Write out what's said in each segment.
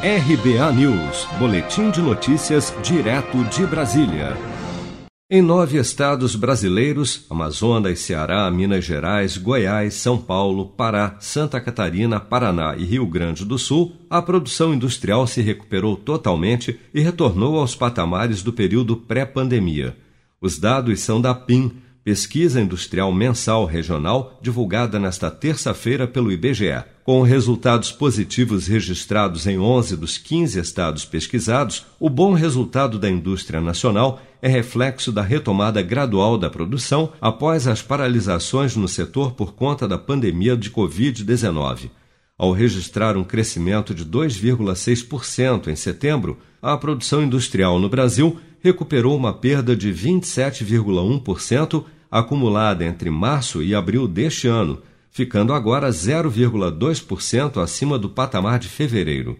RBA News, Boletim de Notícias, direto de Brasília. Em nove estados brasileiros Amazonas, Ceará, Minas Gerais, Goiás, São Paulo, Pará, Santa Catarina, Paraná e Rio Grande do Sul a produção industrial se recuperou totalmente e retornou aos patamares do período pré-pandemia. Os dados são da PIM, Pesquisa Industrial Mensal Regional, divulgada nesta terça-feira pelo IBGE. Com resultados positivos registrados em 11 dos 15 estados pesquisados, o bom resultado da indústria nacional é reflexo da retomada gradual da produção após as paralisações no setor por conta da pandemia de Covid-19. Ao registrar um crescimento de 2,6% em setembro, a produção industrial no Brasil recuperou uma perda de 27,1% acumulada entre março e abril deste ano, ficando agora 0,2% acima do patamar de fevereiro.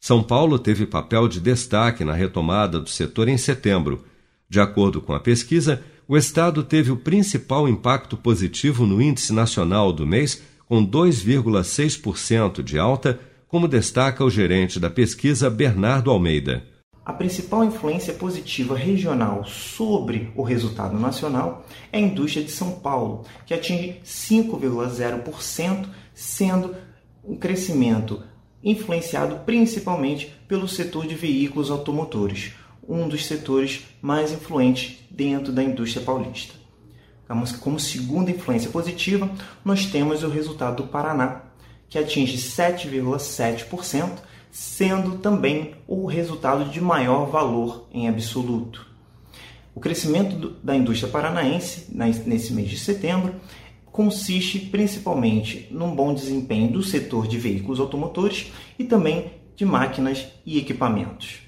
São Paulo teve papel de destaque na retomada do setor em setembro. De acordo com a pesquisa, o estado teve o principal impacto positivo no índice nacional do mês, com 2,6% de alta, como destaca o gerente da pesquisa Bernardo Almeida. A principal influência positiva regional sobre o resultado nacional é a indústria de São Paulo, que atinge 5,0%, sendo um crescimento influenciado principalmente pelo setor de veículos automotores, um dos setores mais influentes dentro da indústria paulista. Como segunda influência positiva, nós temos o resultado do Paraná, que atinge 7,7%, sendo também o resultado de maior valor em absoluto. O crescimento da indústria paranaense nesse mês de setembro consiste principalmente num bom desempenho do setor de veículos automotores e também de máquinas e equipamentos.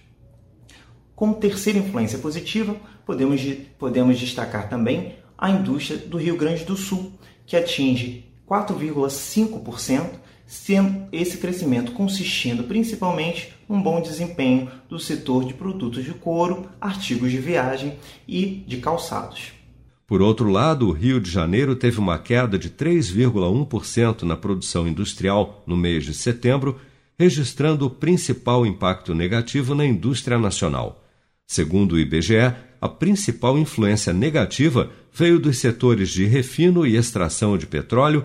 Como terceira influência positiva, podemos, podemos destacar também a indústria do Rio Grande do Sul, que atinge 4,5%, sendo esse crescimento consistindo principalmente um bom desempenho do setor de produtos de couro, artigos de viagem e de calçados. Por outro lado, o Rio de Janeiro teve uma queda de 3,1% na produção industrial no mês de setembro, registrando o principal impacto negativo na indústria nacional. Segundo o IBGE, a principal influência negativa veio dos setores de refino e extração de petróleo